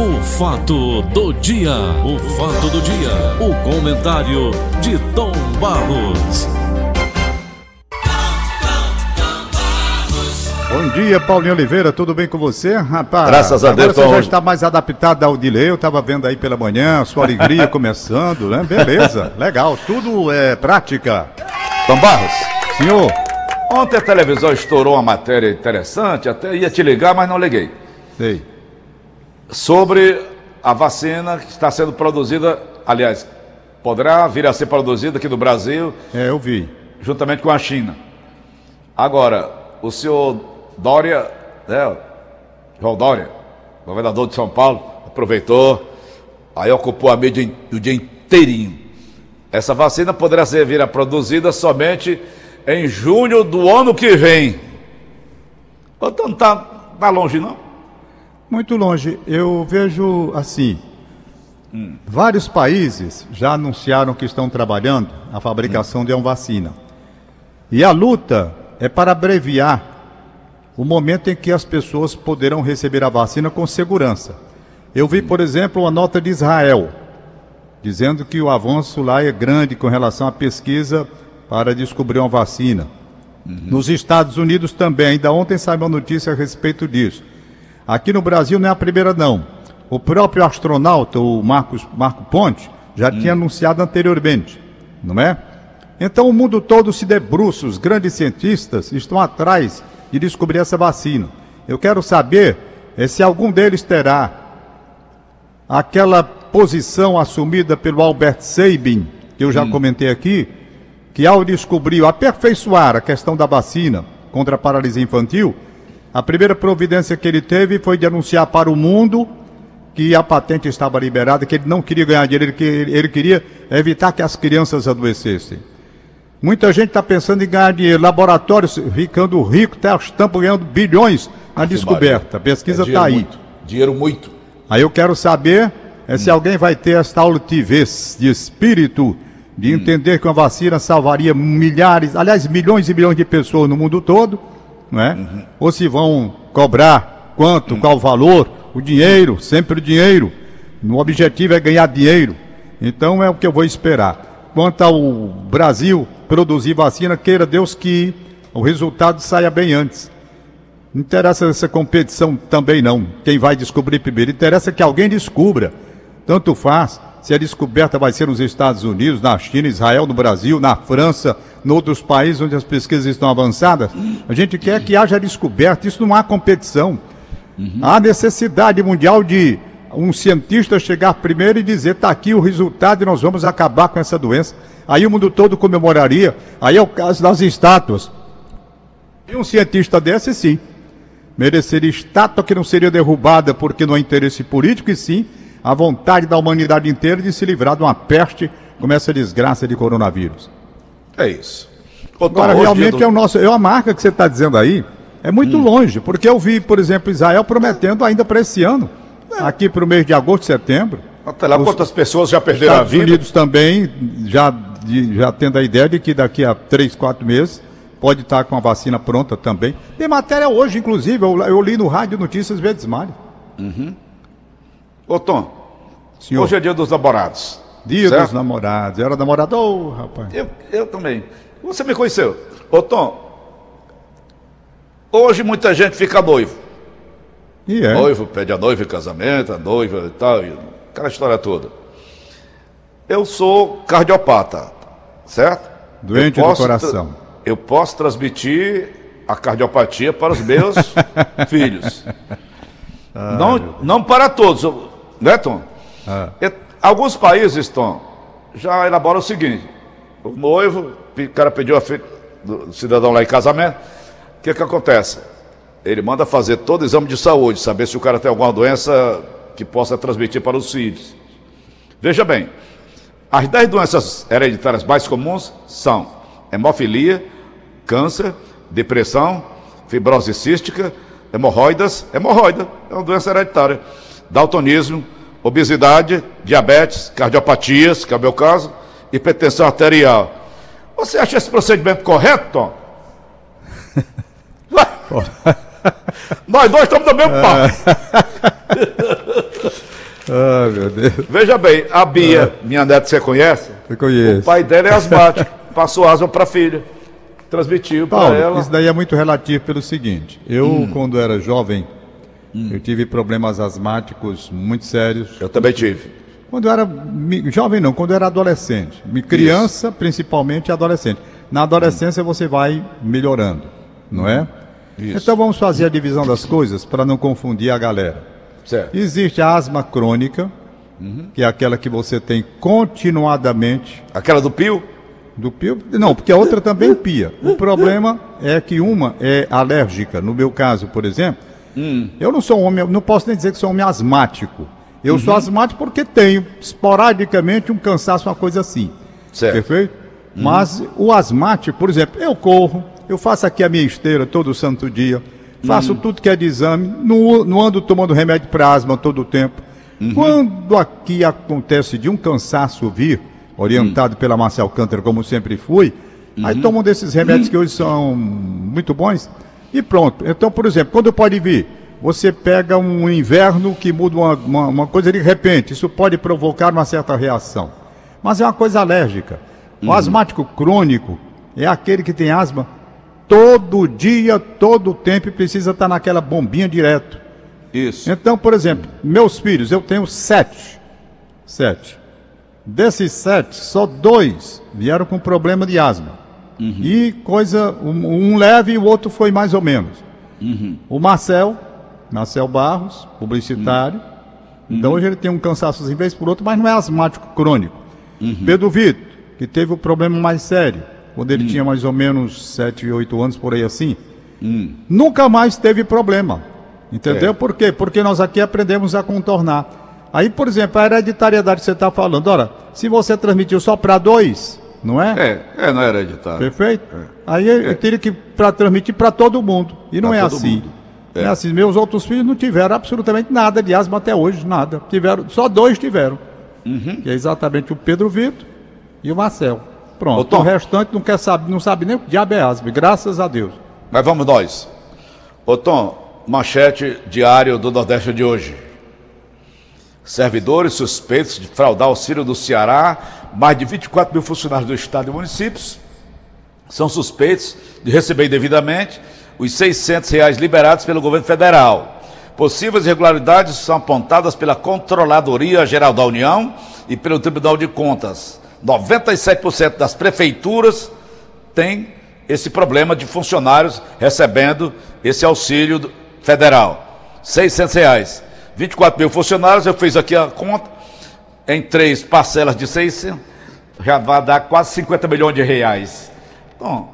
O fato do dia, o fato do dia, o comentário de Tom Barros. Bom dia, Paulinho Oliveira, tudo bem com você, rapaz? Graças a Deus, Agora você Tom. já está mais adaptado ao delay, eu estava vendo aí pela manhã, sua alegria começando, né? Beleza, legal, tudo é prática. Tom Barros, Senhor, ontem a televisão estourou uma matéria interessante, até ia te ligar, mas não liguei. sei, Sobre a vacina que está sendo produzida, aliás, poderá vir a ser produzida aqui no Brasil, é, eu vi. juntamente com a China. Agora, o senhor Dória, né, João Dória, governador de São Paulo, aproveitou, aí ocupou a mídia o dia inteirinho. Essa vacina poderá ser vir a produzida somente em junho do ano que vem. Então não está tá longe, não? Muito longe, eu vejo assim, vários países já anunciaram que estão trabalhando a fabricação de uma vacina. E a luta é para abreviar o momento em que as pessoas poderão receber a vacina com segurança. Eu vi, por exemplo, uma nota de Israel, dizendo que o avanço lá é grande com relação à pesquisa para descobrir uma vacina. Nos Estados Unidos também, ainda ontem saiu uma notícia a respeito disso. Aqui no Brasil não é a primeira, não. O próprio astronauta, o Marcos, Marco Ponte, já tinha anunciado anteriormente, não é? Então o mundo todo se debruça, os grandes cientistas estão atrás de descobrir essa vacina. Eu quero saber eh, se algum deles terá aquela posição assumida pelo Albert Sabin, que eu já comentei aqui, que ao descobrir, aperfeiçoar a questão da vacina contra a paralisia infantil, a primeira providência que ele teve foi de anunciar para o mundo que a patente estava liberada, que ele não queria ganhar dinheiro, ele, que- ele queria evitar que as crianças adoecessem. Muita gente está pensando em ganhar dinheiro, laboratórios ficando rico, tá, estão ganhando bilhões na descoberta. A pesquisa É dinheiro está aí. muito, dinheiro muito. Aí eu quero saber é se alguém vai ter esta altivez de espírito de entender que uma vacina salvaria milhares, aliás, milhões e milhões de pessoas no mundo todo, não é? Ou se vão cobrar quanto, qual o valor, o dinheiro, sempre o dinheiro. O objetivo é ganhar dinheiro. Então é o que eu vou esperar. Quanto ao Brasil produzir vacina, queira Deus que o resultado saia bem antes. Não interessa essa competição também não. Quem vai descobrir primeiro. Interessa que alguém descubra. Tanto faz se a descoberta vai ser nos Estados Unidos, na China, Israel, no Brasil, na França, em outros países onde as pesquisas estão avançadas. A gente quer que haja descoberta. Isso não há competição. Há necessidade mundial de um cientista chegar primeiro e dizer: está aqui o resultado e nós vamos acabar com essa doença. Aí o mundo todo comemoraria. Aí é o caso das estátuas. E um cientista desse, sim, mereceria estátua que não seria derrubada porque não há interesse político, e sim a vontade da humanidade inteira de se livrar de uma peste como essa desgraça de coronavírus. É isso. Ô, Tom, Agora, realmente do- é o nosso, é a marca que você está dizendo aí, é muito longe, porque eu vi, por exemplo, Israel prometendo ainda para esse ano, aqui para o mês de agosto, setembro. Até lá, Os quantas pessoas já perderam a Estados vida? Unidos também já, de- já tendo a ideia de que daqui a três, quatro meses pode estar com a vacina pronta também. Tem matéria hoje, inclusive, eu, eu li no Rádio Notícias Verdes Mares. Ô, Tom, Senhor, hoje é dia dos namorados. dia certo? dos namorados. Era namorado, ô, rapaz. Eu, eu também. Você me conheceu. Ô, Tom, hoje muita gente fica noivo. E é. Noivo pede a noiva em casamento, a noiva e tal, e aquela história toda. Eu sou cardiopata, certo? Doente Eu do coração. Eu posso transmitir a cardiopatia para os meus filhos. não, não para todos, eu- né, Tom? E- Alguns países, Tom, já elaboram o seguinte: o noivo, o cara pediu a filha do cidadão lá em casamento, o que, que acontece? Ele manda fazer todo o exame de saúde, saber se o cara tem alguma doença que possa transmitir para os filhos. Veja bem, as 10 doenças hereditárias mais comuns são hemofilia, câncer, depressão, fibrose cística, hemorroidas, hemorroida, é uma doença hereditária, daltonismo, obesidade, diabetes, cardiopatias, que é o meu caso, hipertensão arterial. Você acha esse procedimento correto, Tom? Nós dois estamos no mesmo papo. Ai, meu Deus. Veja bem, a Bia, ah. minha neta, você conhece? Eu conheço. O pai dela é asmático, passou asma para a filha. Transmitiu para ela. Isso daí é muito relativo pelo seguinte: eu, hum. quando era jovem, hum. eu tive problemas asmáticos muito sérios. Eu também tive. Quando eu era jovem não, quando eu era adolescente, criança Isso. principalmente adolescente. Na adolescência você vai melhorando, não é? Isso. Então vamos fazer a divisão das coisas para não confundir a galera. Certo. Existe a asma crônica, uhum. que é aquela que você tem continuadamente. Aquela do pio? Do pio? Não, porque a outra também pia. O problema é que uma é alérgica. No meu caso, por exemplo, hum. eu não sou um homem, não posso nem dizer que sou um homem asmático. Eu uhum. sou asmático porque tenho esporadicamente um cansaço, uma coisa assim. Certo. Perfeito? Uhum. Mas o asmático, por exemplo, eu corro, eu faço aqui a minha esteira todo santo dia, faço uhum. tudo que é de exame, não, não ando tomando remédio para asma todo o tempo. Uhum. Quando aqui acontece de um cansaço vir, orientado uhum. pela Marcel Canter, como sempre fui, aí tomo um desses remédios que hoje são muito bons e pronto. Então, por exemplo, quando pode vir? Você pega um inverno que muda uma, uma, uma coisa de repente, isso pode provocar uma certa reação. Mas é uma coisa alérgica. O uhum. asmático crônico é aquele que tem asma todo dia, todo tempo e precisa estar naquela bombinha direto. Isso. Então, por exemplo, meus filhos, eu tenho sete. Sete. Desses sete, só dois vieram com problema de asma. Uhum. E coisa, um, um, leve e o outro foi mais ou menos. Uhum. O Marcel, Marcel Barros, publicitário. Uhum. Então hoje ele tem um cansaço em vez por outro, mas não é asmático crônico. Uhum. Pedro Vitor, que teve o problema mais sério, quando ele uhum. tinha mais ou menos 7, 8 anos, por aí assim. Nunca mais teve problema. Entendeu? É. Por quê? Porque nós aqui aprendemos a contornar. Aí, por exemplo, a hereditariedade que você está falando, ora, se você transmitiu só para dois, não é? É, é, não é hereditário. Perfeito? É. Aí eu é. teria que pra, transmitir para todo mundo. E não pra é assim. É. é. assim. Meus outros filhos não tiveram absolutamente nada de asma até hoje, nada. Tiveram, só dois tiveram. Uhum. Que é exatamente o Pedro Vitor e o Marcel. Pronto. Ô, o restante não quer saber, não sabe nem o que diabo é asma, graças a Deus. Mas vamos nós. Ô Tom, manchete diário do Nordeste de hoje. Servidores suspeitos de fraudar auxílio do Ceará, mais de 24 mil funcionários do Estado e municípios são suspeitos de receber indevidamente os 600 reais liberados pelo governo federal. Possíveis irregularidades são apontadas pela Controladoria Geral da União e pelo Tribunal de Contas. 97% das prefeituras têm esse problema de funcionários recebendo esse auxílio federal. 600 reais. 24 mil funcionários, eu fiz aqui a conta, em três parcelas de 600, já vai dar quase 50 milhões de reais. Então,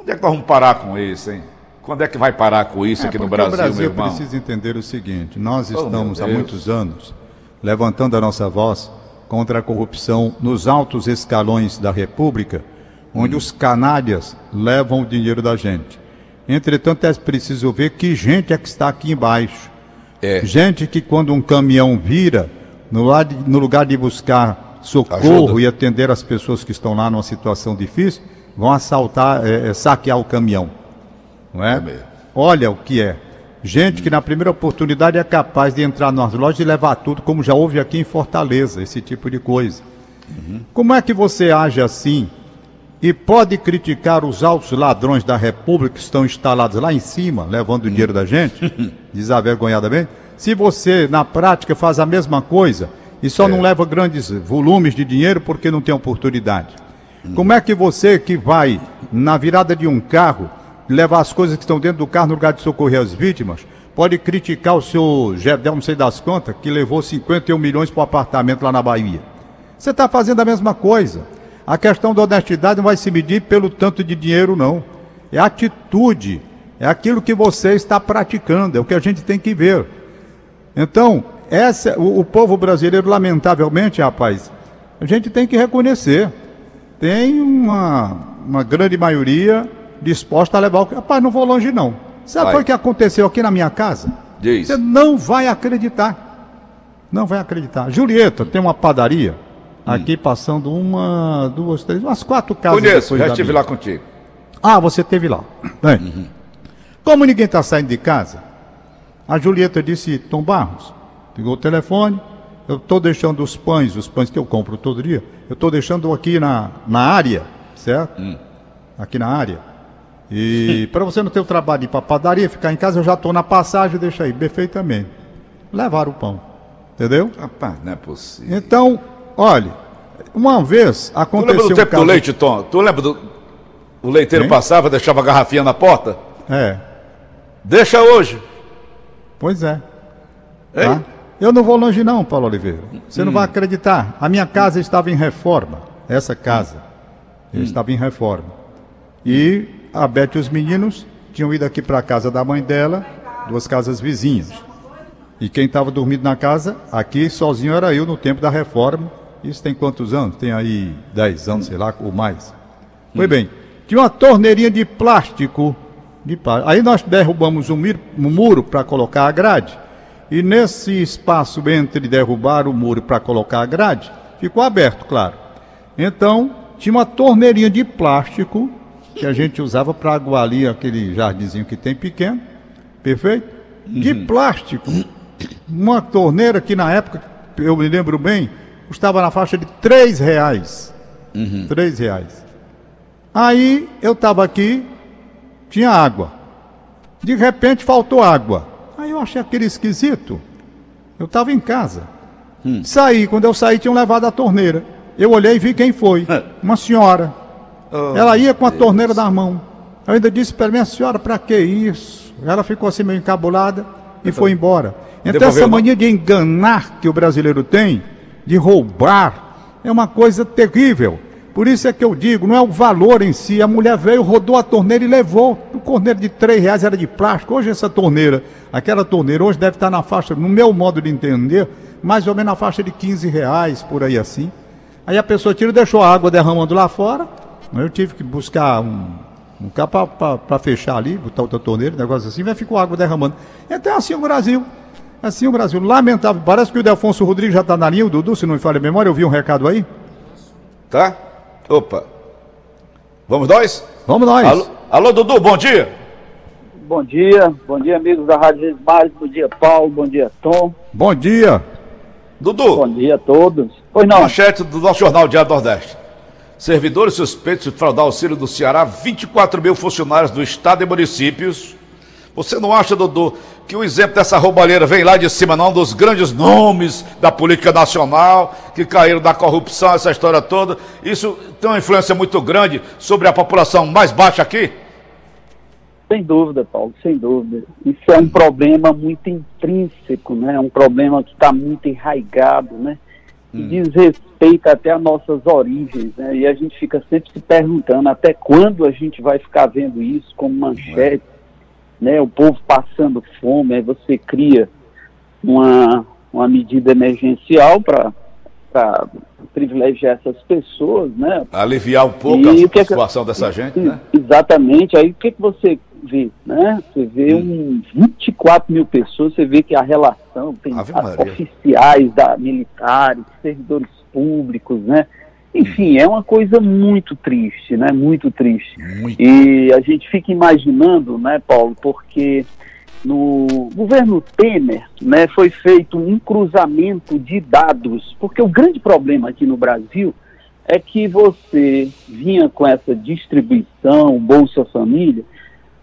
onde é que nós vamos parar com isso, hein? Quando é que vai parar com isso é, aqui no Brasil, o Brasil meu irmão? precisa entender o seguinte, nós oh, estamos oh, há muitos anos levantando a nossa voz contra a corrupção nos altos escalões da República, onde hum. os canalhas levam o dinheiro da gente. Entretanto, é preciso ver que gente é que está aqui embaixo. É. Gente que quando um caminhão vira, no, no lugar de buscar socorro Ajuda. e atender as pessoas que estão lá numa situação difícil, vão assaltar, é, é, saquear o caminhão. Não é? é Olha o que é. Gente que na primeira oportunidade é capaz de entrar nas lojas e levar tudo, como já houve aqui em Fortaleza, esse tipo de coisa. Uhum. Como é que você age assim e pode criticar os altos ladrões da República que estão instalados lá em cima, levando o dinheiro da gente, desavergonhadamente, se você, na prática, faz a mesma coisa e só é. não leva grandes volumes de dinheiro porque não tem oportunidade? Hum. Como é que você que vai na virada de um carro, levar as coisas que estão dentro do carro no lugar de socorrer as vítimas, pode criticar o seu Gedel, não sei das contas, que levou 51 milhões para o apartamento lá na Bahia? Você está fazendo a mesma coisa. A questão da honestidade não vai se medir pelo tanto de dinheiro, não. É atitude, é aquilo que você está praticando, é o que a gente tem que ver. Então, essa, o, o povo brasileiro, lamentavelmente, rapaz, a gente tem que reconhecer. Tem uma, uma grande maioria disposta a levar o. Rapaz, não vou longe, não. Sabe o que aconteceu aqui na minha casa? Diz. Você não vai acreditar. Não vai acreditar. Julieta tem uma padaria Aqui passando uma, duas, três, umas quatro casas. Conheço, já estive lá contigo. Ah, você esteve lá. Uhum. como ninguém está saindo de casa, a Julieta disse, Tom Barros, Pegou o telefone, eu estou deixando os pães, os pães que eu compro todo dia, eu estou deixando aqui na, na área, certo? Hum. Aqui na área. E para você não ter o trabalho de ir para padaria, ficar em casa, eu já estou na passagem, deixa aí, perfeitamente. Levaram o pão. Entendeu? Rapaz, não é possível. Então, olha, uma vez Tu aconteceu lembra do um tempo caso... do leite, Tom? Tu lembra do. O leiteiro passava, deixava a garrafinha na porta? É, Deixa hoje. Pois é. Tá? Eu não vou longe não, Paulo Oliveira. Você não vai acreditar. A minha casa estava em reforma. Essa casa estava em reforma. E a Beth e os meninos tinham ido aqui para a casa da mãe dela, duas casas vizinhas. E quem estava dormindo na casa, aqui sozinho era eu no tempo da reforma. Isso tem quantos anos? Tem aí 10 anos, sei lá, ou mais. Foi bem. Tinha uma torneirinha de plástico. De plá- Aí nós derrubamos um, um muro para colocar a grade. E nesse espaço entre derrubar o muro para colocar a grade, ficou aberto, claro. Então, tinha uma torneirinha de plástico que a gente usava para aguar ali aquele jardinzinho que tem pequeno. Perfeito? De plástico. Uma torneira que na época, eu me lembro bem, custava na faixa de três reais. Três reais. Aí eu estava aqui, tinha água. De repente faltou água. Aí eu achei aquele esquisito. Eu estava em casa. Saí, quando eu saí, tinham levado a torneira. Eu olhei e vi quem foi. Uma senhora. Oh, Ela ia com a torneira na mão. Eu ainda disse para minha senhora, para que isso? Ela ficou assim meio encabulada e foi embora. Então Devolveu, essa mania de enganar que o brasileiro tem, de roubar, é uma coisa terrível. Por isso é que eu digo, não é o valor em si. A mulher veio, rodou a torneira e levou. O torneiro de três reais era de plástico. Hoje essa torneira, aquela torneira, hoje deve estar na faixa, no meu modo de entender, mais ou menos na faixa de 15 reais, por aí assim. Aí a pessoa tira e deixou a água derramando lá fora. Eu tive que buscar um, um capa para fechar ali, botar outra torneira, negócio assim, vai ficou água derramando. Então é assim o Brasil. É Assim o Brasil. Lamentável. Parece que o Delfonso Rodrigues já está na linha, o Dudu, se não me falha a memória, eu vi um recado aí. Tá? Opa. Vamos nós? Vamos nós. Alô, alô, Dudu, bom dia. Bom dia, bom dia amigos da Rádio Vezes bom dia Paulo, bom dia Tom, Bom dia. Dudu, bom dia a todos. Pois não, manchete do nosso jornal Diário do Nordeste. Servidores suspeitos de fraudar auxílio do Ceará, 24 mil funcionários do Estado e municípios. Você não acha, Dudu, que o exemplo dessa roubalheira vem lá de cima, não, dos grandes nomes da política nacional, que caíram da corrupção, essa história toda? Isso tem uma influência muito grande sobre a população mais baixa aqui? sem dúvida, Paulo, sem dúvida. Isso é um problema muito intrínseco, né? É um problema que está muito enraigado, né? E diz respeito até às nossas origens, né? E a gente fica sempre se perguntando até quando a gente vai ficar vendo isso como manchete, né? O povo passando fome, aí você cria uma, uma medida emergencial para privilegiar essas pessoas, né? Aliviar um pouco E a que é que- situação dessa gente, né? Exatamente. Aí o que, que você vê, né? Você vê um 24 mil pessoas, você vê que a relação tem oficiais da, militares, servidores públicos, né? Enfim, é uma coisa muito triste, né? Muito triste. Muito. E a gente fica imaginando, né, Paulo, porque no governo Temer, né, foi feito um cruzamento de dados, porque o grande problema aqui no Brasil é que você vinha com essa distribuição, Bolsa Família,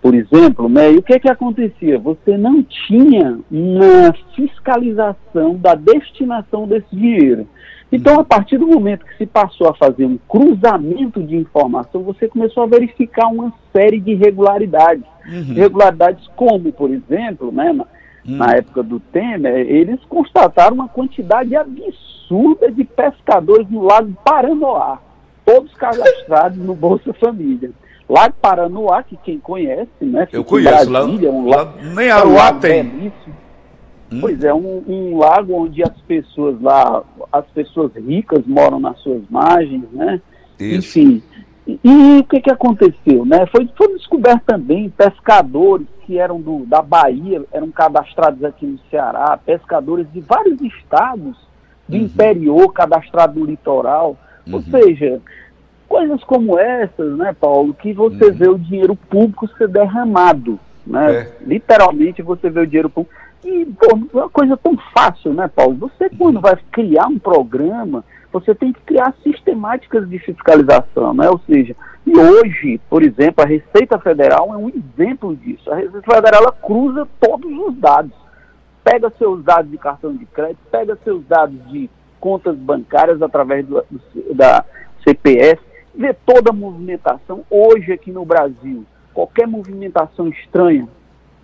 por exemplo, né, e o que que acontecia? Você não tinha uma fiscalização da destinação desse dinheiro. Então, a partir do momento que se passou a fazer um cruzamento de informação, você começou a verificar uma série de irregularidades. Irregularidades como, por exemplo, né, na, na época do Temer, eles constataram uma quantidade absurda de pescadores no Lago Paranoá, todos cadastrados no Bolsa Família. Lago Paranoá, que quem conhece, né? Eu conheço, lá, Brasília, um lá lago- nem é um Aruá tem. belíssimo. Pois é, um, um lago onde as pessoas lá, as pessoas ricas moram nas suas margens, né? Isso. Enfim. E, e o que, que aconteceu, né? Foi, foi descoberto também pescadores que eram do, da Bahia, eram cadastrados aqui no Ceará, pescadores de vários estados do interior cadastrados no litoral. Ou seja, coisas como essas, né, Paulo, que você vê o dinheiro público ser derramado, né? É. Literalmente você vê o dinheiro público. E, pô, é uma coisa tão fácil, né, Paulo? Você, quando vai criar um programa, você tem que criar sistemáticas de fiscalização, né? Ou seja, e hoje, por exemplo, a Receita Federal é um exemplo disso. A Receita Federal ela cruza todos os dados. Pega seus dados de cartão de crédito, pega seus dados de contas bancárias através do, da CPF, vê toda a movimentação. Hoje aqui no Brasil, qualquer movimentação estranha,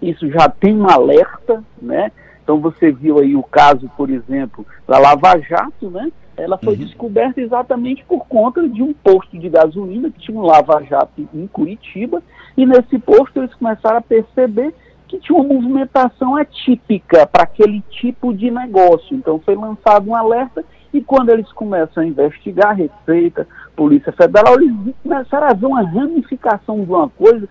isso já tem um alerta, né? Então você viu aí o caso, por exemplo, da Lava Jato, né? Ela foi uhum. descoberta exatamente por conta de um posto de gasolina que tinha um Lava Jato em Curitiba, e nesse posto eles começaram a perceber que tinha uma movimentação atípica para aquele tipo de negócio. Então foi lançado um alerta e quando eles começam a investigar a Receita, Polícia Federal, eles começaram a ver uma ramificação de uma coisa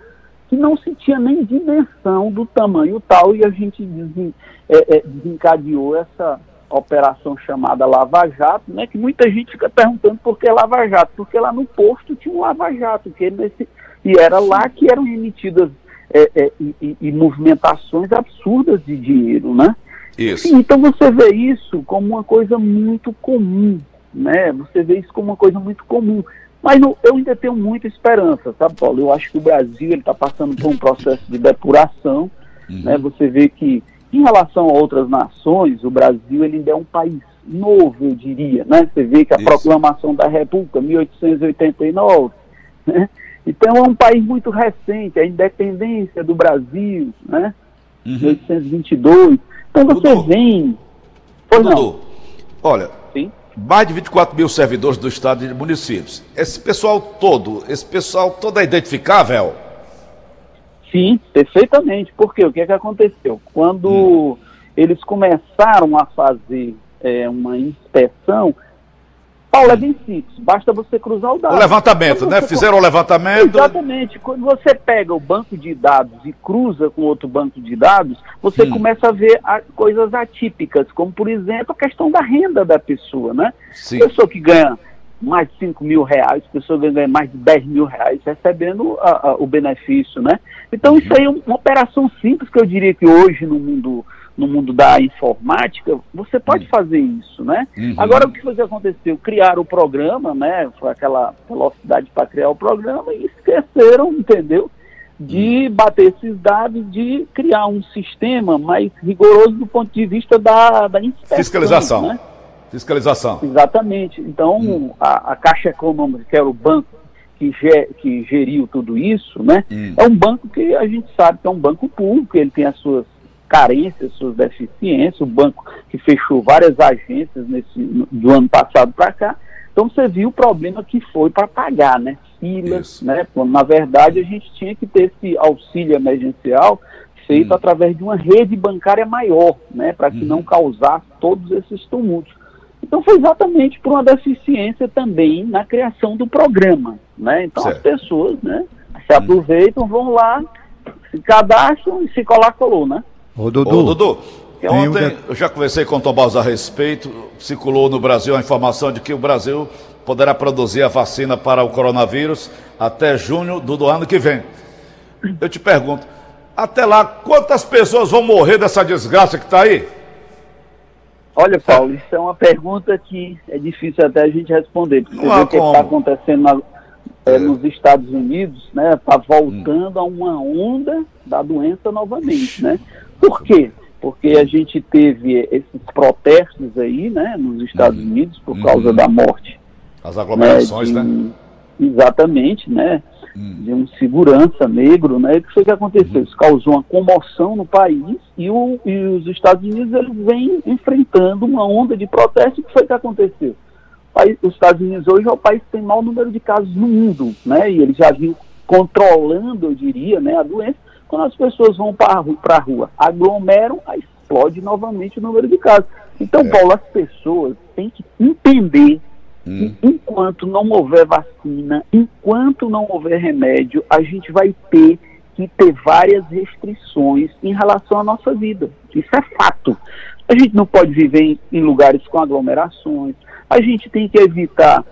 que não se tinha nem dimensão do tamanho tal, e a gente desen, é, é, desencadeou essa operação chamada Lava Jato, né, que muita gente fica perguntando por que Lava Jato, porque lá no posto tinha um Lava Jato, que nesse, e era lá que eram emitidas é, é, e, e, movimentações absurdas de dinheiro, né? Isso. então você vê isso como uma coisa muito comum, né? Você vê isso como uma coisa muito comum. Mas não, eu ainda tenho muita esperança, sabe, Paulo? Eu acho que o Brasil está passando por um processo de depuração. Uhum. Né? Você vê que, em relação a outras nações, o Brasil ele ainda é um país novo, eu diria. Né? Você vê que a Isso. proclamação da República, 1889, né? Então é um país muito recente, a independência do Brasil, né? Uhum. 1822. Então você Dudu. vem. Pois Dudu, não. olha? Mais de 24 mil servidores do Estado e municípios. Esse pessoal todo, esse pessoal todo é identificável? Sim, perfeitamente. Porque o que é que aconteceu? Quando hum. eles começaram a fazer é, uma inspeção, Paulo, é bem simples, basta você cruzar o dado. O levantamento, né? Fizeram o levantamento. Exatamente. Quando você pega o banco de dados e cruza com outro banco de dados, você hum. começa a ver a, coisas atípicas, como, por exemplo, a questão da renda da pessoa, né? Sim. Pessoa que ganha mais de 5 mil reais, pessoa que ganha mais de 10 mil reais recebendo a, a, o benefício, né? Então, isso aí é uma operação simples que eu diria que hoje no mundo no mundo da informática, você pode uhum. fazer isso, né? Uhum. Agora, o que foi que aconteceu? Criaram o programa, né? Foi aquela velocidade para criar o programa e esqueceram, entendeu? De uhum. bater esses dados, de criar um sistema mais rigoroso do ponto de vista da, da inspeção. Fiscalização. Né? Fiscalização. Exatamente. Então, uhum. a, a Caixa Econômica, que era o banco que geriu tudo isso, né? Hum. É um banco que a gente sabe que é um banco público, ele tem as suas carências, suas deficiências, o banco que fechou várias agências nesse, do ano passado para cá. Então você viu o problema que foi para pagar, né? Filas, né? na verdade a gente tinha que ter esse auxílio emergencial feito hum. através de uma rede bancária maior, né? Para que hum. não causasse todos esses tumultos. Então foi exatamente por uma deficiência também na criação do programa, né? Então certo. as pessoas, né? Se aproveitam, vão lá, se cadastram e se colar colou, né? Ô, Dudu. Ô, Dudu. Ontem eu já conversei com o Tom a respeito, circulou no Brasil a informação de que o Brasil poderá produzir a vacina para o coronavírus até junho do, do ano que vem. Eu te pergunto, até lá, quantas pessoas vão morrer dessa desgraça que está aí? Olha, Paulo, isso é uma pergunta que é difícil até a gente responder, porque Não você vê o que está acontecendo na, é, é. nos Estados Unidos, né? Está voltando hum. a uma onda da doença novamente, né? Por quê? Porque a gente teve esses protestos aí, né, nos Estados uhum. Unidos, por causa uhum. da morte. As aglomerações, né? De, né? Exatamente, né? Uhum. De um segurança negro, né? O que foi que aconteceu? Uhum. Isso causou uma comoção no país e, o, e os Estados Unidos eles vêm enfrentando uma onda de protesto. O que foi que aconteceu? os Estados Unidos hoje é o país que tem maior número de casos no mundo, né? E eles já vinham controlando, eu diria, né, a doença quando as pessoas vão para a rua, aglomeram, aí explode novamente o número de casos. Então, é. Paulo, as pessoas têm que entender hum. que enquanto não houver vacina, enquanto não houver remédio, a gente vai ter que ter várias restrições em relação à nossa vida. Isso é fato. A gente não pode viver em, em lugares com aglomerações, a gente tem que evitar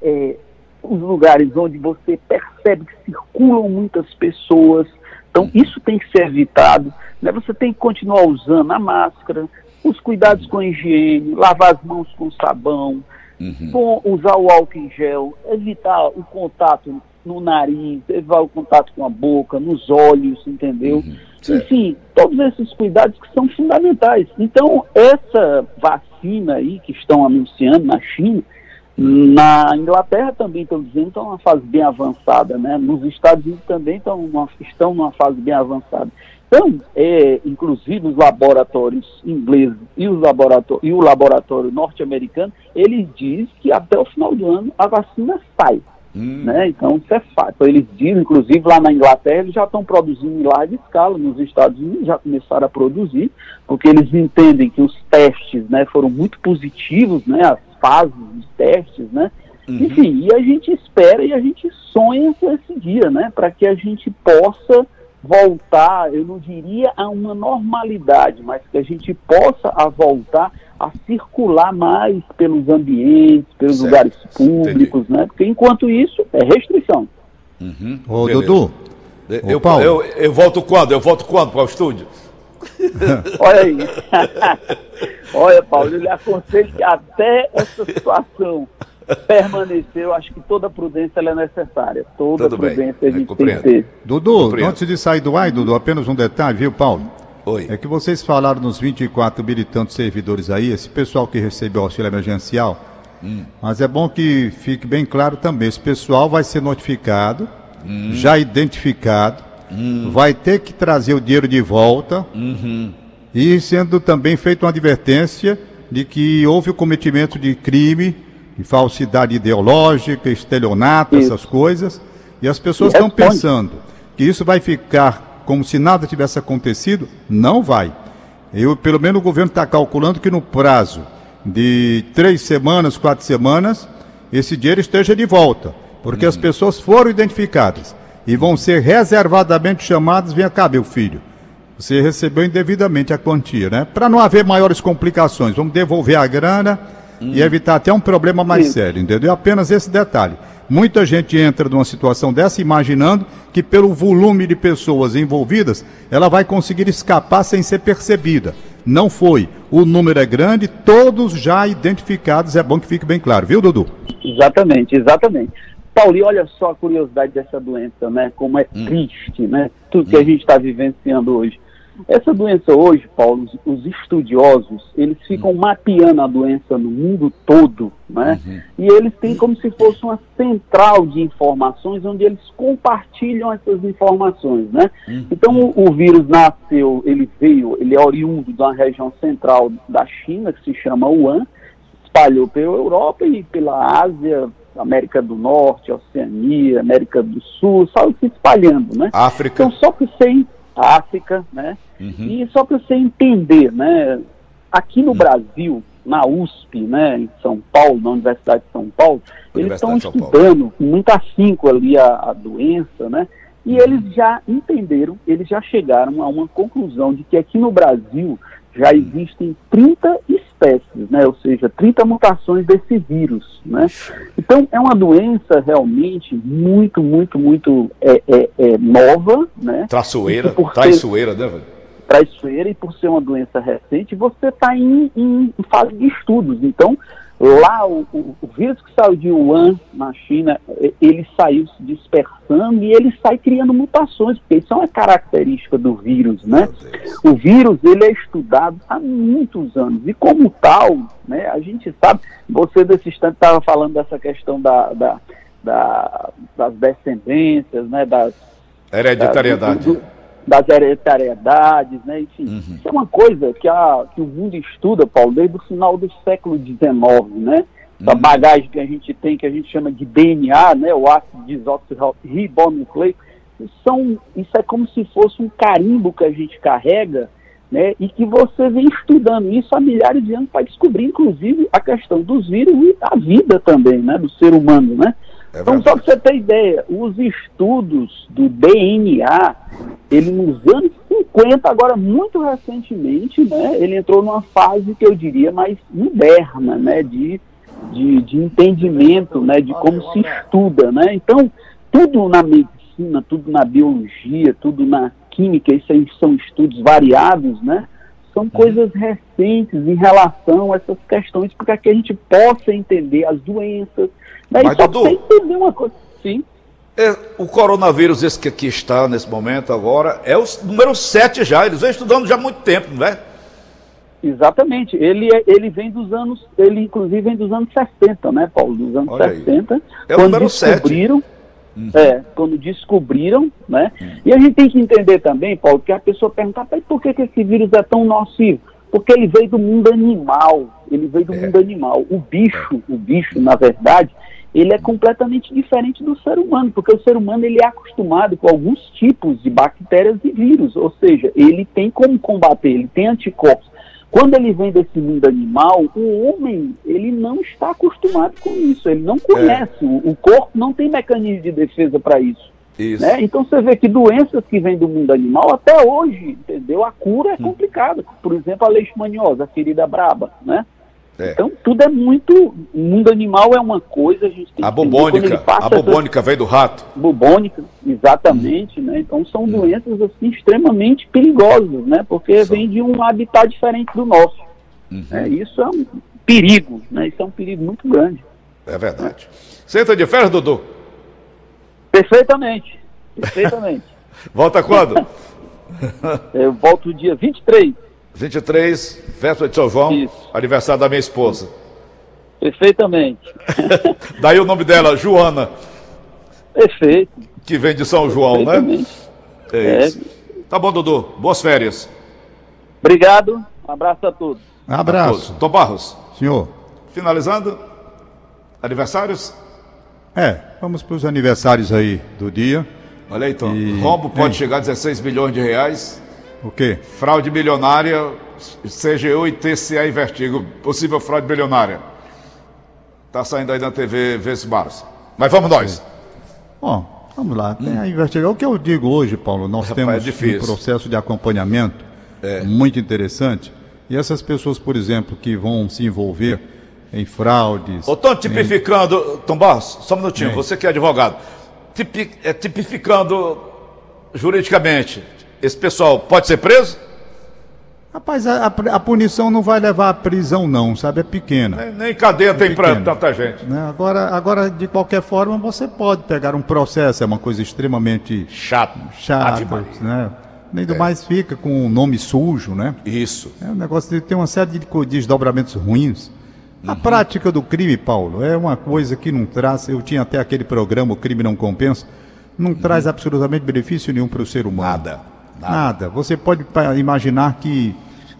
é, os lugares onde você percebe que circulam muitas pessoas, Então, isso tem que ser evitado. Né? Você tem que continuar usando a máscara, os cuidados com a higiene, lavar as mãos com sabão, uhum. com, usar o álcool em gel, evitar o contato no nariz, evitar o contato com a boca, nos olhos, entendeu? Uhum. Enfim, todos esses cuidados que são fundamentais. Então, essa vacina aí que estão anunciando na China, na Inglaterra também estão dizendo que estão numa fase bem avançada, né? Nos Estados Unidos também estão numa, estão numa fase bem avançada. Então, é, inclusive os laboratórios ingleses e, os laboratórios, e o laboratório norte-americano, eles dizem que até o final do ano a vacina sai. Hum. Né? Então, isso é fato. Então, eles dizem, inclusive lá na Inglaterra, eles já estão produzindo em larga escala, nos Estados Unidos já começaram a produzir, porque eles entendem que os testes né, foram muito positivos, né, as fases de testes, né? Uhum. Enfim, e a gente espera e a gente sonha com esse dia, né? Para que a gente possa voltar, eu não diria a uma normalidade, mas que a gente possa a voltar a circular mais pelos ambientes, pelos certo. lugares públicos, Entendi. né? Porque enquanto isso é restrição. Uhum. Ô, Beleza. Dudu. Eu, Ô, eu, eu, volto quando? Eu volto quando para o estúdio? Olha aí. Olha, Paulo, eu lhe aconselho que até essa situação permanecer, eu acho que toda prudência é necessária. Toda Tudo prudência bem. a gente tem que ter. Dudu, antes de sair do ar, Dudu, apenas um detalhe, viu, Paulo? Oi. É que vocês falaram nos 24 mil e tantos servidores aí, esse pessoal que recebeu auxílio emergencial, hum. mas é bom que fique bem claro também, esse pessoal vai ser notificado, hum. já identificado, hum. vai ter que trazer o dinheiro de volta, uhum. e sendo também feita uma advertência de que houve o cometimento de crime de falsidade ideológica, estelionato, isso. essas coisas. E as pessoas estão pensando que isso vai ficar como se nada tivesse acontecido. Não vai. Eu, pelo menos o governo está calculando que no prazo de três semanas, quatro semanas, esse dinheiro esteja de volta. Porque as uhum. pessoas foram identificadas e vão ser reservadamente chamadas, vem cá, meu filho. Você recebeu indevidamente a quantia, né? Para não haver maiores complicações, vamos devolver a grana hum. e evitar até um problema mais Sim. sério, entendeu? Apenas esse detalhe. Muita gente entra numa situação dessa imaginando que pelo volume de pessoas envolvidas, ela vai conseguir escapar sem ser percebida. Não foi. O número é grande, todos já identificados, é bom que fique bem claro, viu, Dudu? Exatamente, exatamente. Paulinho, olha só a curiosidade dessa doença, né? Como é hum. triste, né? Tudo hum. que a gente está vivenciando hoje. Essa doença hoje, Paulo, os, estudiosos, eles ficam uhum. mapeando a doença no mundo todo, né? Uhum. E eles têm como se fosse uma central de informações onde eles compartilham essas informações, né? Uhum. Então o, o, vírus nasceu, ele veio, ele é oriundo de uma região central da China que se chama Wuhan, espalhou pela Europa e pela Ásia, América do Norte, Oceania, América do Sul, saiu se espalhando, né? África. Então só que sem África, né? Uhum. E só para você entender, né? Aqui no uhum. Brasil, na USP, né, em São Paulo, na Universidade de São Paulo, eles estão estudando com muito afinco ali a, a doença, né? E uhum. eles já entenderam, eles já chegaram a uma conclusão de que aqui no Brasil já existem 30 espécies, né? ou seja, 30 mutações desse vírus. Né? Então, é uma doença realmente muito, muito, muito é, é, é nova. Né? Traçoeira, traiçoeira, né, velho? Traiçoeira, e por ser uma doença recente, você está em, em, em fase de estudos. Então, Lá, o, o, o, vírus que saiu de Wuhan, na China, ele saiu se dispersando e ele sai criando mutações, porque isso é uma característica do vírus, né? O vírus, ele é estudado há muitos anos e como tal, né, a gente sabe, você desse instante estava falando dessa questão da, da, da, das descendências, né, das... Hereditariedade. Da, do, do, das hereditariedades, né? Enfim, uhum. isso é uma coisa que, a, que o mundo estuda, Paulo, desde o final do século XIX, né? Essa uhum. bagagem que a gente tem, que a gente chama de DNA, né? O ácido desoxirribonucleico, são, isso é como se fosse um carimbo que a gente carrega, né? E que você vem estudando isso há milhares de anos para descobrir, inclusive, a questão dos vírus e a vida também, né? Do ser humano, né? É então, só para você ter ideia, os estudos do DNA, ele nos anos 50, agora muito recentemente, né, ele entrou numa fase que eu diria mais moderna, né, de, de, de entendimento, né, de como se estuda, né. Então, tudo na medicina, tudo na biologia, tudo na, química, isso aí são estudos variados, né? São coisas recentes em relação a essas questões, para que a gente possa entender as doenças. Daí Mas, só Dudu, entender uma coisa. Sim. É, o coronavírus, esse que aqui está nesse momento agora, é o número 7 já. Eles vêm estudando já há muito tempo, não é? Exatamente. Ele, é, ele vem dos anos, ele inclusive vem dos anos 60, né, Paulo? Dos anos Olha 60. Aí. É quando descobriram, uhum. é, quando descobriram, né? Uhum. E a gente tem que entender também, Paulo, que a pessoa pergunta, por que, que esse vírus é tão nocivo? Porque ele veio do mundo animal. Ele veio do é. mundo animal. O bicho, o bicho, na verdade, ele é completamente diferente do ser humano, porque o ser humano ele é acostumado com alguns tipos de bactérias e vírus, ou seja, ele tem como combater, ele tem anticorpos. Quando ele vem desse mundo animal, o homem ele não está acostumado com isso, ele não conhece, é. o, o, corpo não tem mecanismo de defesa para isso. isso. Né? Então você vê que doenças que vêm do mundo animal, até hoje, entendeu? A cura é hum. complicada. Por exemplo, a leishmaniose, a ferida braba, né? É. Então tudo é muito. O mundo animal é uma coisa, a gente tem a bubônica, a bubônica essa... vem do rato. Bubônica, exatamente, hum. né? Então são hum. doenças assim extremamente perigosas, né? Porque São. vem de um habitat diferente do nosso. Uhum. É, isso é um perigo, né? Isso é um perigo muito grande. É verdade. Senta de ferro, Dudu? Perfeitamente. Perfeitamente. Volta quando? Eu volto dia 23. 23, festa de São João, Isso. aniversário da minha esposa. Perfeitamente. Daí o nome dela, Joana. Perfeito. Que vem de São João, né? É, é isso. Tá bom, Dudu. Boas férias. Obrigado. Um abraço a todos. Um abraço. Tom Barros. Senhor. Finalizando. Aniversários? É, vamos para os aniversários aí do dia. Olha aí, Tom. E... Rombo pode chegar a 16 milhões de reais. O quê? Fraude milionária, CGU e TCA e Vertigo. Possível fraude milionária. Está saindo aí na TV Vez Barça. Mas vamos nós. Bom, vamos lá. Tem a investigar. O que eu digo hoje, Paulo, nós Rapaz, temos é um processo de acompanhamento é. muito interessante. E essas pessoas, por exemplo, que vão se envolver em fraudes. Ô, Tom, tipificando, em... Tom Barros, só um minutinho, é. você que é advogado, tipi, é, tipificando juridicamente, esse pessoal pode ser preso? Rapaz, a, a, punição não vai levar à prisão, não, sabe? É pequena. Nem, nem cadeia é tem para tanta gente. Né? Agora, agora, de qualquer forma, você pode pegar um processo, é uma coisa extremamente chato. Chata, né? Nem do é. mais fica com o um nome sujo, né? Isso. É um negócio de ter uma série de desdobramentos ruins. A uhum. prática do crime, Paulo, é uma coisa que não traz. Eu tinha até aquele programa, O Crime Não Compensa, não uhum. traz absolutamente benefício nenhum para o ser humano. Nada. Nada. Nada. Você pode imaginar que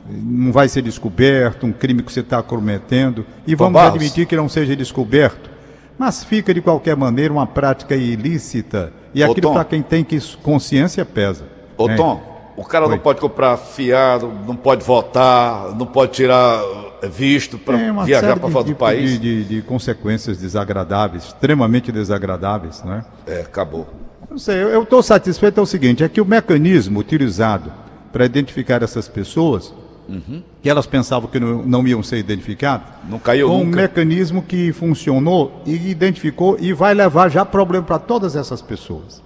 não vai ser descoberto, um crime que você está cometendo, e vamos Barros. admitir que não seja descoberto, mas fica de qualquer maneira uma prática ilícita, e Ô, aquilo para quem tem que consciência pesa. Ô né? Tom, o cara não pode comprar fiado, não pode votar, não pode tirar eh, visto para viajar para fora do país. De, de, de consequências desagradáveis, extremamente desagradáveis, né? É, acabou. Não sei, eu estou satisfeito é o seguinte, é que o mecanismo utilizado para identificar essas pessoas, uhum. que elas pensavam que não, não, iam ser identificadas, não caiu foi um nunca. mecanismo que funcionou e identificou e vai levar já problema para todas essas pessoas.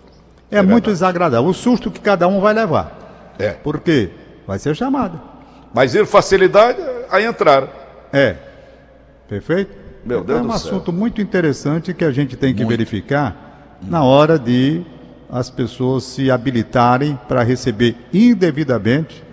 É, é muito desagradável. O susto que cada um vai levar. É. Porque vai ser chamada. Mas viram facilidade, aí entraram. É. Perfeito? Meu então, Deus é um céu. assunto muito interessante que a gente tem que muito. verificar na hora de as pessoas se habilitarem para receber indevidamente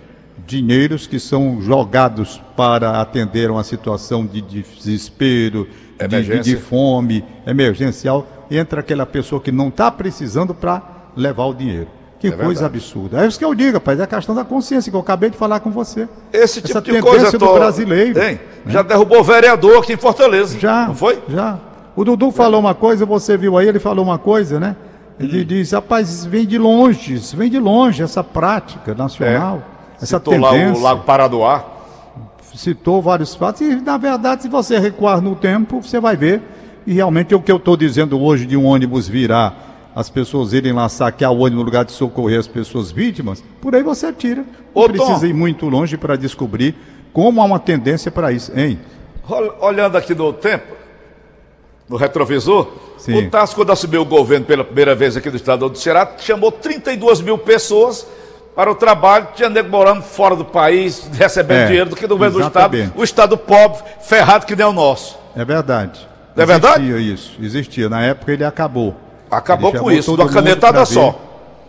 dinheiros que são jogados para atender uma situação de desespero, de, de, de, fome, emergencial, entra aquela pessoa que não está precisando para levar o dinheiro. Que é coisa verdade. absurda. É isso que eu digo, rapaz, é a questão da consciência que eu acabei de falar com você. Esse tipo Essa de coisa do brasileiro. Tem. Né? Já derrubou vereador aqui em Fortaleza. Já. Não foi? Já. O Dudu é. falou uma coisa, você viu aí, ele falou uma coisa, né? Ele hum. diz, rapaz, vem de longe, vem de longe essa prática nacional, é. essa Citou tendência. lá o Lago Paradoá. Citou vários fatos e, na verdade, se você recuar no tempo, você vai ver. E realmente o que eu estou dizendo hoje de um ônibus virar, as pessoas irem lá saquear o ônibus no lugar de socorrer as pessoas vítimas, por aí você tira. Não Ô, precisa Tom. ir muito longe para descobrir como há uma tendência para isso, hein? Olhando aqui no tempo, no retrovisor, Sim. o TAS, quando assumiu o governo pela primeira vez aqui do estado do Ceará, chamou 32 mil pessoas para o trabalho, tinha nego morando fora do país, recebendo É, dinheiro do que no governo do estado. O estado pobre, ferrado que nem o nosso. É verdade. É verdade? Existia isso, existia. Na época ele acabou. Acabou com isso, de uma canetada só.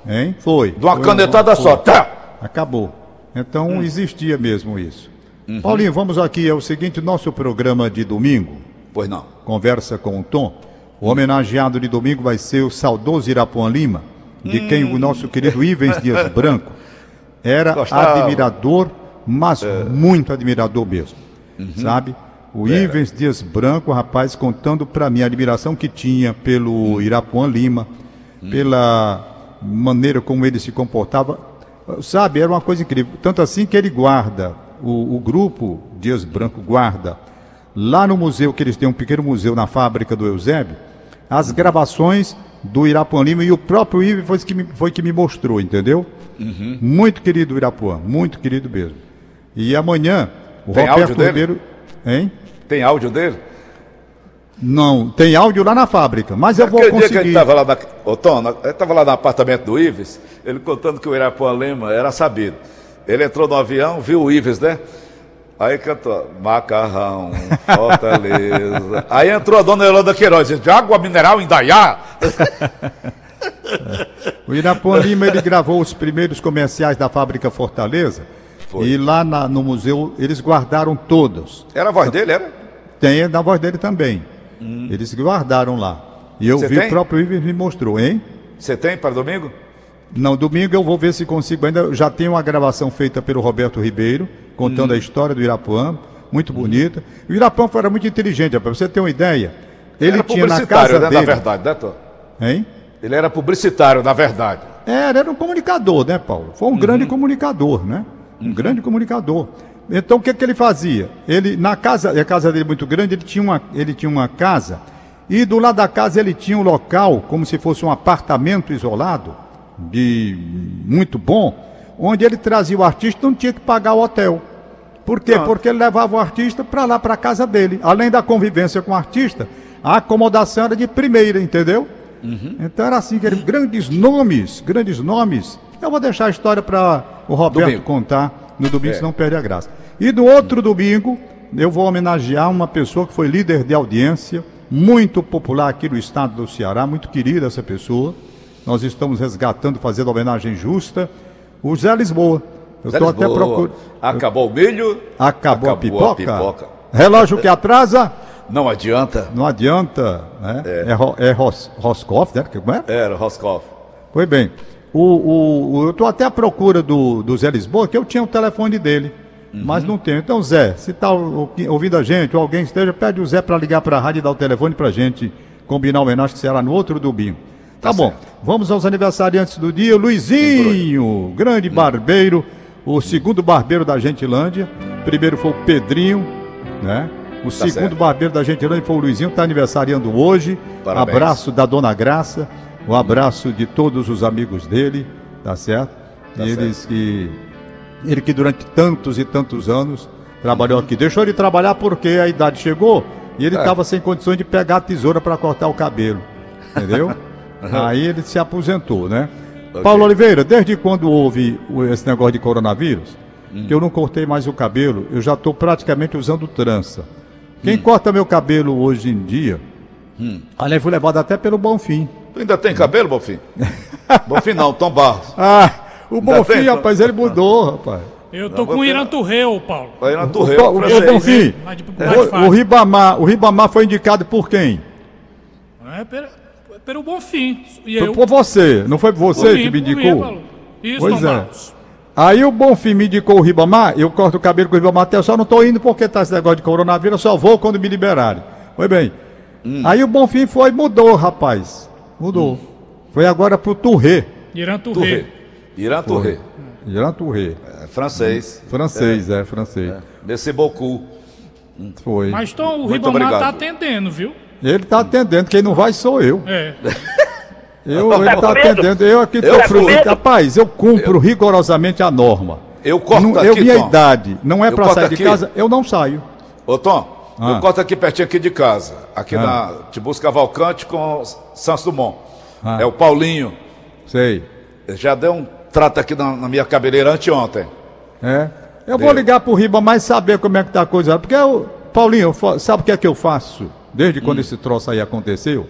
ver. Hein? Foi. De uma Foi canetada foi. só. Tá. Acabou. Então Hum. existia mesmo isso. Uhum. Paulinho, vamos aqui. É o seguinte: nosso programa de domingo, Pois não. Conversa com o Tom. O homenageado de domingo vai ser o saudoso Irapuã Lima, de quem o nosso querido Ivens Dias Branco era Gostava. admirador, mas muito admirador mesmo. Sabe? O Ivens Dias Branco, rapaz, contando para mim a admiração que tinha pelo Irapuã Lima, pela maneira como ele se comportava. Sabe, era uma coisa incrível. Tanto assim que ele guarda, o, o grupo Dias Branco guarda, lá no museu, que eles têm um pequeno museu na fábrica do Eusébio, as gravações do Irapuã Lima e o próprio Ives foi que me, foi que me mostrou, entendeu? Muito querido Irapuã, muito querido mesmo. E amanhã, o Tem Roberto? Ribeiro. Hein? Tem áudio dele? Não, tem áudio lá na fábrica, mas eu vou Aquele dia que ele conseguir. estava lá, na, Ô, Tom, estava lá no apartamento do Ives, ele contando que o Irapuã Lima era sabido. Ele entrou no avião, viu o Ives, né? Aí cantou, macarrão, fortaleza. Aí entrou a dona Yolanda Queiroz, de água mineral em Dayá. O Irapuã Lima ele gravou os primeiros comerciais da fábrica Fortaleza. Foi. E lá na- no museu eles guardaram todos. Era a voz dele, era? Tem na voz dele também. Eles guardaram lá. E eu Hum. Você vi tem? o próprio Ives me mostrou, hein? Você tem para domingo? Não, domingo eu vou ver se consigo ainda. Já tem uma gravação feita pelo Roberto Ribeiro, Hum. contando a história do Irapuã, muito bonita. O Irapuã era muito inteligente, para você ter uma ideia. Ele era tinha na publicitário, casa né, dele. na verdade, né, Tom? Hein? Ele era publicitário, na verdade. Era, era um comunicador, né, Paulo? Foi um grande comunicador, né? Um grande comunicador. Então o que, que ele fazia? Ele, na casa, a casa dele muito grande, ele tinha, uma, ele tinha uma casa, e do lado da casa ele tinha um local, como se fosse um apartamento isolado, de muito bom, onde ele trazia o artista não tinha que pagar o hotel. Por quê? Porque ele levava o artista para lá, para casa dele. Além da convivência com o artista, a acomodação era de primeira, entendeu? Então era assim, grandes nomes, grandes nomes. Eu vou deixar a história para o Roberto contar no domingo, É. senão perde a graça. E no outro domingo, eu vou homenagear uma pessoa que foi líder de audiência, muito popular aqui no estado do Ceará, muito querida essa pessoa. Nós estamos resgatando, fazendo homenagem justa. O Zé Lisboa. Eu estou até procurando. Acabou o milho, Acabou, a, acabou pipoca? a pipoca. Relógio que atrasa, não adianta. não adianta. Né? É, Ro- é Ros, Roscoff, né? Como é? Era, Roscoff. Pois bem. O, o, eu estou até à procura do, do Zé Lisboa, que eu tinha o telefone dele, mas não tenho. Então, Zé, se está ouvindo a gente, ou alguém esteja, pede o Zé para ligar para a rádio e dar o telefone para a gente combinar o homenagem que será no outro domingo. Tá, Tá bom. certo. Vamos aos aniversariantes do dia. Luizinho, grande barbeiro, o segundo barbeiro da Gentilândia. Primeiro foi o Pedrinho, né? O segundo certo. barbeiro da Gentilândia foi o Luizinho, está aniversariando hoje. Parabéns. Abraço da Dona Graça, o abraço de todos os amigos dele, tá certo? Tá Eles que. Ele que durante tantos e tantos anos trabalhou aqui. Deixou de trabalhar porque a idade chegou e ele É. estava sem condições de pegar a tesoura para cortar o cabelo. Entendeu? Aí ele se aposentou, né? Ok. Paulo Oliveira, desde quando houve esse negócio de coronavírus, Hum. que eu não cortei mais o cabelo, eu já estou praticamente usando trança. Quem Hum. corta meu cabelo hoje em dia, olha, eu fui levado até pelo Bonfim. Tu ainda tem cabelo, Bonfim? Bonfim não, Tom Barros. Ah, o Ainda Bonfim, tem? rapaz, ele mudou, rapaz. Eu tô Não, com o Irã. Turreu, Paulo. O, Torre, o, o Bonfim, de- o- de o. Ribamar, o Ribamar foi indicado por quem? É pelo, pelo Bonfim. E Foi eu. por você, não foi por você por que mim, me por mim, indicou? Paulo. Isso, Pois Tom é. Barros. Aí o Bonfim me indicou o Ribamar, eu corto o cabelo com o Ribamar até, eu só não tô indo porque tá esse negócio de coronavírus, eu só vou quando me liberarem. Foi bem. Hum. Aí o Bonfim foi, mudou, rapaz. Mudou. Foi agora pro Touré. Irã. Turreu. Irã Torre. Irã Touré. É francês. Francês, é, francês. Merci beaucoup. Foi. Mas Tom, o Muito Ribamar obrigado. tá atendendo, viu? Ele tá atendendo, quem não vai sou eu. É. Eu, ele tá atendendo, eu aqui tô Eu? Rapaz, eu cumpro rigorosamente a norma. Eu corto Não- aqui, eu, minha Tom. idade não é Eu pra corto sair de aqui. casa, eu não saio. Ô, Tom, Ah. eu corto aqui pertinho aqui de casa. Aqui Ah. na Tibus Cavalcante com Santos Dumont. Ah. É o Paulinho. Sei. Já deu um trata aqui na, na minha cabeleira anteontem. É. Eu vou ligar pro Ribamar e saber como é que tá a coisa. Porque eu, Paulinho, eu sabe o que é que eu faço? Desde quando esse troço aí aconteceu?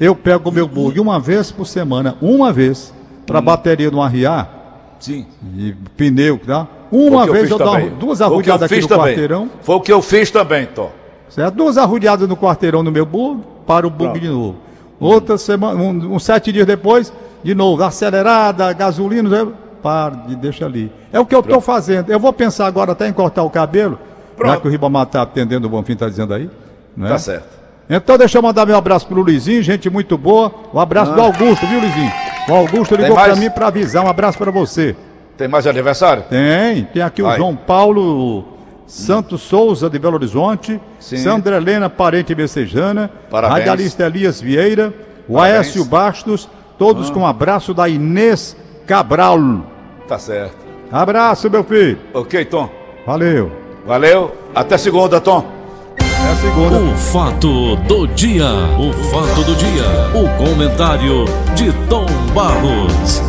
Eu pego o meu bug uma vez por semana, uma vez, pra bateria não arriar Sim. e pneu, tá? Uma eu vez eu dou também. duas arrudeadas aqui no também. quarteirão, Foi o que eu fiz também, Tom. certo? Duas arrudeadas no quarteirão no meu bug, para o bug Pronto. de novo. Outra semana, um, uns sete dias depois, de novo, acelerada, gasolina, para de deixa ali. É o que eu estou fazendo. Eu vou pensar agora até em cortar o cabelo, já Pronto. que o Ribamar está atendendo, o Bonfim está dizendo aí. Né? Tá certo. Então deixa eu mandar meu abraço pro Luizinho, gente muito boa. Um abraço do Augusto, viu, Luizinho? O Augusto ligou Ah. para mim para avisar. Um abraço para você. Tem mais aniversário? Tem, tem aqui o Vai. João Paulo Santos Souza de Belo Horizonte, Sim. Sandra Helena Parente Messejana, Parabéns. Radialista Elias Vieira, o. Ah. Aécio Bastos, todos com um abraço da Inês Cabral. Tá certo. Abraço, meu filho. Ok, Tom. Valeu. Valeu. Até segunda, Tom. Até a segunda. O fato do dia. O fato do dia. O comentário de Tom Barros.